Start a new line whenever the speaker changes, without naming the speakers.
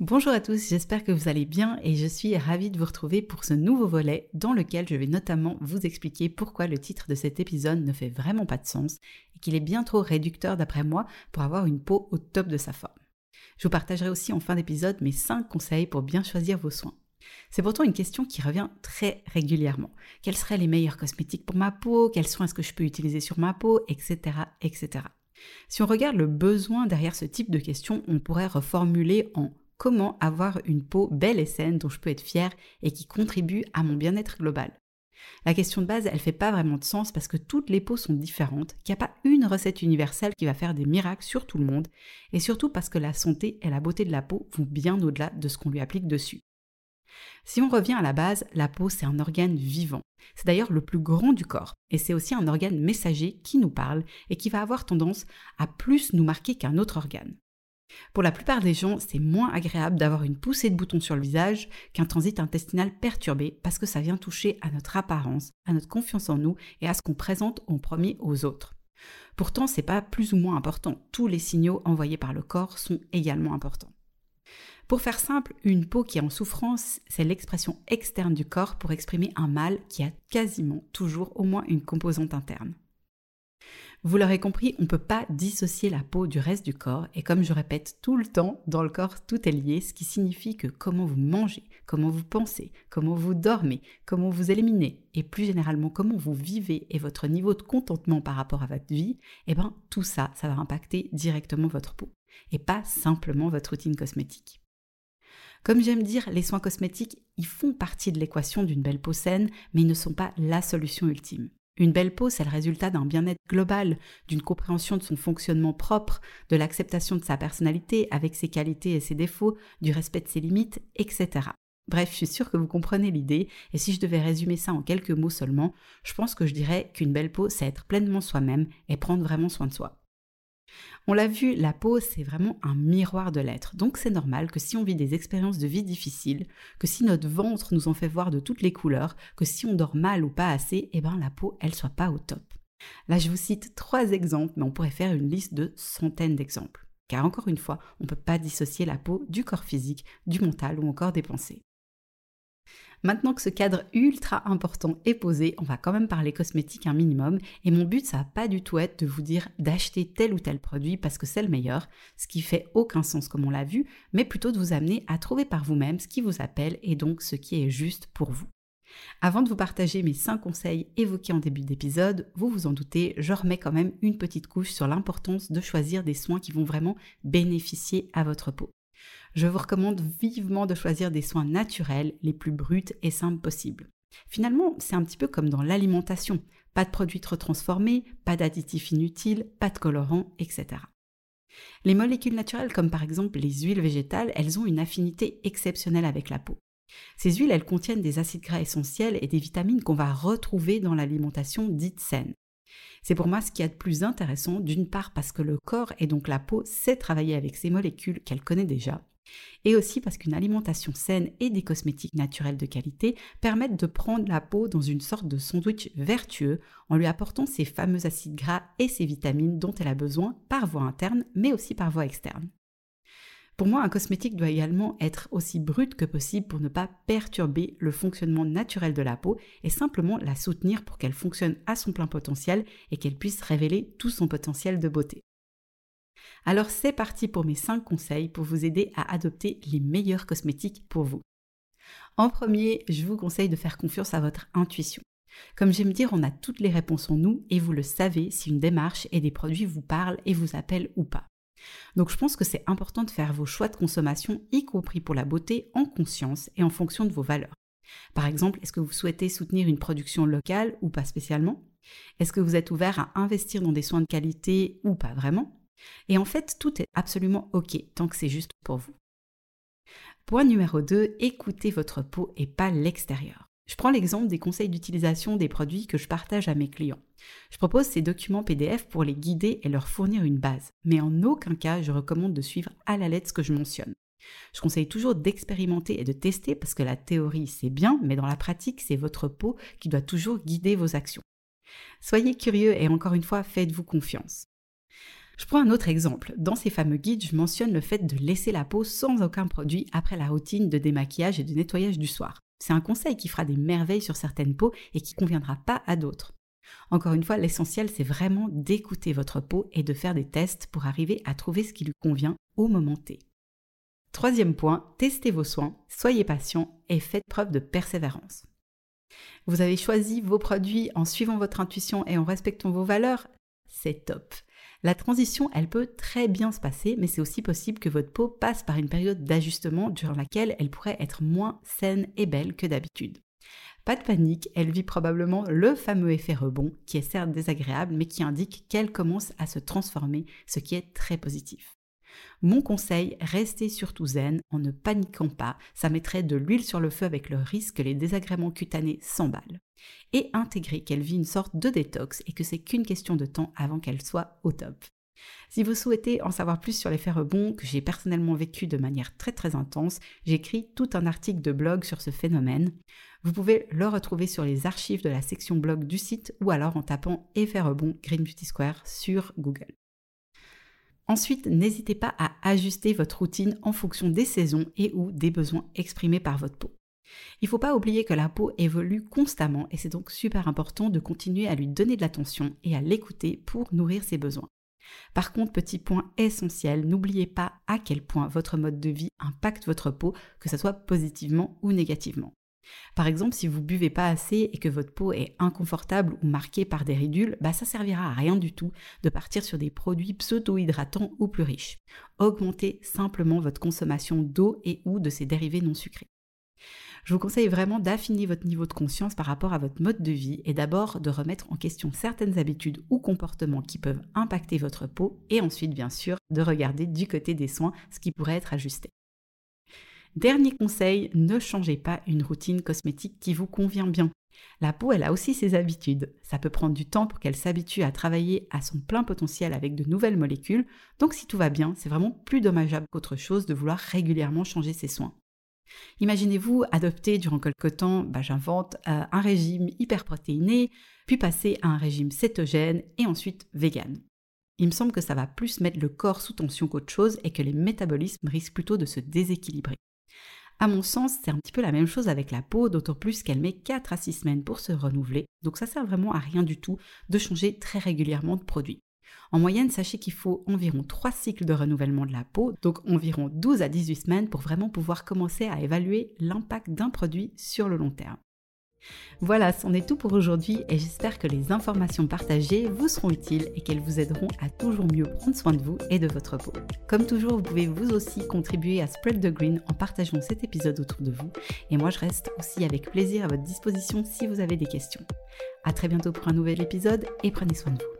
Bonjour à tous, j'espère que vous allez bien et je suis ravie de vous retrouver pour ce nouveau volet dans lequel je vais notamment vous expliquer pourquoi le titre de cet épisode ne fait vraiment pas de sens et qu'il est bien trop réducteur d'après moi pour avoir une peau au top de sa forme. Je vous partagerai aussi en fin d'épisode mes 5 conseils pour bien choisir vos soins. C'est pourtant une question qui revient très régulièrement. Quels seraient les meilleurs cosmétiques pour ma peau? Quels soins est-ce que je peux utiliser sur ma peau? Etc. etc. Si on regarde le besoin derrière ce type de question, on pourrait reformuler en comment avoir une peau belle et saine dont je peux être fière et qui contribue à mon bien-être global. La question de base, elle fait pas vraiment de sens parce que toutes les peaux sont différentes, qu'il n'y a pas une recette universelle qui va faire des miracles sur tout le monde, et surtout parce que la santé et la beauté de la peau vont bien au-delà de ce qu'on lui applique dessus. Si on revient à la base, la peau c'est un organe vivant. C'est d'ailleurs le plus grand du corps, et c'est aussi un organe messager qui nous parle et qui va avoir tendance à plus nous marquer qu'un autre organe. Pour la plupart des gens, c'est moins agréable d'avoir une poussée de boutons sur le visage qu'un transit intestinal perturbé parce que ça vient toucher à notre apparence, à notre confiance en nous et à ce qu'on présente en premier aux autres. Pourtant, c'est pas plus ou moins important. Tous les signaux envoyés par le corps sont également importants. Pour faire simple, une peau qui est en souffrance, c'est l'expression externe du corps pour exprimer un mal qui a quasiment toujours au moins une composante interne. Vous l'aurez compris, on ne peut pas dissocier la peau du reste du corps et comme je répète tout le temps, dans le corps tout est lié, ce qui signifie que comment vous mangez, comment vous pensez, comment vous dormez, comment vous éliminez et plus généralement comment vous vivez et votre niveau de contentement par rapport à votre vie, eh bien tout ça, ça va impacter directement votre peau et pas simplement votre routine cosmétique. Comme j'aime dire, les soins cosmétiques, ils font partie de l'équation d'une belle peau saine, mais ils ne sont pas la solution ultime. Une belle peau, c'est le résultat d'un bien-être global, d'une compréhension de son fonctionnement propre, de l'acceptation de sa personnalité avec ses qualités et ses défauts, du respect de ses limites, etc. Bref, je suis sûre que vous comprenez l'idée, et si je devais résumer ça en quelques mots seulement, je pense que je dirais qu'une belle peau, c'est être pleinement soi-même et prendre vraiment soin de soi. On l'a vu, la peau, c'est vraiment un miroir de l'être. Donc c'est normal que si on vit des expériences de vie difficiles, que si notre ventre nous en fait voir de toutes les couleurs, que si on dort mal ou pas assez, eh ben la peau, elle soit pas au top. Là, je vous cite trois exemples, mais on pourrait faire une liste de centaines d'exemples. Car encore une fois, on ne peut pas dissocier la peau du corps physique, du mental ou encore des pensées. Maintenant que ce cadre ultra important est posé, on va quand même parler cosmétique un minimum et mon but ça va pas du tout être de vous dire d'acheter tel ou tel produit parce que c'est le meilleur, ce qui fait aucun sens comme on l'a vu, mais plutôt de vous amener à trouver par vous-même ce qui vous appelle et donc ce qui est juste pour vous. Avant de vous partager mes 5 conseils évoqués en début d'épisode, vous vous en doutez, je remets quand même une petite couche sur l'importance de choisir des soins qui vont vraiment bénéficier à votre peau je vous recommande vivement de choisir des soins naturels, les plus bruts et simples possibles. Finalement, c'est un petit peu comme dans l'alimentation. Pas de produits trop transformés, pas d'additifs inutiles, pas de colorants, etc. Les molécules naturelles, comme par exemple les huiles végétales, elles ont une affinité exceptionnelle avec la peau. Ces huiles, elles contiennent des acides gras essentiels et des vitamines qu'on va retrouver dans l'alimentation dite saine. C'est pour moi ce qu'il y a de plus intéressant, d'une part parce que le corps et donc la peau sait travailler avec ces molécules qu'elle connaît déjà, et aussi parce qu'une alimentation saine et des cosmétiques naturels de qualité permettent de prendre la peau dans une sorte de sandwich vertueux en lui apportant ces fameux acides gras et ces vitamines dont elle a besoin par voie interne mais aussi par voie externe. Pour moi, un cosmétique doit également être aussi brut que possible pour ne pas perturber le fonctionnement naturel de la peau et simplement la soutenir pour qu'elle fonctionne à son plein potentiel et qu'elle puisse révéler tout son potentiel de beauté. Alors c'est parti pour mes 5 conseils pour vous aider à adopter les meilleurs cosmétiques pour vous. En premier, je vous conseille de faire confiance à votre intuition. Comme j'aime dire, on a toutes les réponses en nous et vous le savez si une démarche et des produits vous parlent et vous appellent ou pas. Donc je pense que c'est important de faire vos choix de consommation, y compris pour la beauté, en conscience et en fonction de vos valeurs. Par exemple, est-ce que vous souhaitez soutenir une production locale ou pas spécialement? Est-ce que vous êtes ouvert à investir dans des soins de qualité ou pas vraiment? Et en fait, tout est absolument OK tant que c'est juste pour vous. Point numéro 2, écoutez votre peau et pas l'extérieur. Je prends l'exemple des conseils d'utilisation des produits que je partage à mes clients. Je propose ces documents PDF pour les guider et leur fournir une base, mais en aucun cas je recommande de suivre à la lettre ce que je mentionne. Je conseille toujours d'expérimenter et de tester parce que la théorie c'est bien, mais dans la pratique c'est votre peau qui doit toujours guider vos actions. Soyez curieux et encore une fois faites-vous confiance. Je prends un autre exemple. Dans ces fameux guides, je mentionne le fait de laisser la peau sans aucun produit après la routine de démaquillage et de nettoyage du soir. C'est un conseil qui fera des merveilles sur certaines peaux et qui conviendra pas à d'autres. Encore une fois, l'essentiel, c'est vraiment d'écouter votre peau et de faire des tests pour arriver à trouver ce qui lui convient au moment T. Troisième point, testez vos soins, soyez patient et faites preuve de persévérance. Vous avez choisi vos produits en suivant votre intuition et en respectant vos valeurs, c'est top. La transition, elle peut très bien se passer, mais c'est aussi possible que votre peau passe par une période d'ajustement durant laquelle elle pourrait être moins saine et belle que d'habitude. Pas de panique, elle vit probablement le fameux effet rebond, qui est certes désagréable, mais qui indique qu'elle commence à se transformer, ce qui est très positif. Mon conseil, restez surtout zen en ne paniquant pas, ça mettrait de l'huile sur le feu avec le risque que les désagréments cutanés s'emballent et intégrer qu'elle vit une sorte de détox et que c'est qu'une question de temps avant qu'elle soit au top. Si vous souhaitez en savoir plus sur l'effet rebond que j'ai personnellement vécu de manière très très intense, j'ai écrit tout un article de blog sur ce phénomène. Vous pouvez le retrouver sur les archives de la section blog du site ou alors en tapant effet rebond Green Beauty Square sur Google. Ensuite, n'hésitez pas à ajuster votre routine en fonction des saisons et ou des besoins exprimés par votre peau. Il ne faut pas oublier que la peau évolue constamment et c'est donc super important de continuer à lui donner de l'attention et à l'écouter pour nourrir ses besoins. Par contre, petit point essentiel, n'oubliez pas à quel point votre mode de vie impacte votre peau, que ce soit positivement ou négativement. Par exemple, si vous buvez pas assez et que votre peau est inconfortable ou marquée par des ridules, bah ça servira à rien du tout de partir sur des produits pseudo-hydratants ou plus riches. Augmentez simplement votre consommation d'eau et ou de ses dérivés non sucrés. Je vous conseille vraiment d'affiner votre niveau de conscience par rapport à votre mode de vie et d'abord de remettre en question certaines habitudes ou comportements qui peuvent impacter votre peau et ensuite bien sûr de regarder du côté des soins ce qui pourrait être ajusté. Dernier conseil, ne changez pas une routine cosmétique qui vous convient bien. La peau, elle a aussi ses habitudes. Ça peut prendre du temps pour qu'elle s'habitue à travailler à son plein potentiel avec de nouvelles molécules. Donc si tout va bien, c'est vraiment plus dommageable qu'autre chose de vouloir régulièrement changer ses soins. Imaginez-vous adopter durant quelque temps, bah, j'invente, euh, un régime hyperprotéiné, puis passer à un régime cétogène et ensuite vegan. Il me semble que ça va plus mettre le corps sous tension qu'autre chose et que les métabolismes risquent plutôt de se déséquilibrer. À mon sens, c'est un petit peu la même chose avec la peau, d'autant plus qu'elle met 4 à 6 semaines pour se renouveler, donc ça sert vraiment à rien du tout de changer très régulièrement de produit. En moyenne, sachez qu'il faut environ 3 cycles de renouvellement de la peau, donc environ 12 à 18 semaines pour vraiment pouvoir commencer à évaluer l'impact d'un produit sur le long terme. Voilà, c'en est tout pour aujourd'hui et j'espère que les informations partagées vous seront utiles et qu'elles vous aideront à toujours mieux prendre soin de vous et de votre peau. Comme toujours, vous pouvez vous aussi contribuer à Spread the Green en partageant cet épisode autour de vous et moi je reste aussi avec plaisir à votre disposition si vous avez des questions. A très bientôt pour un nouvel épisode et prenez soin de vous.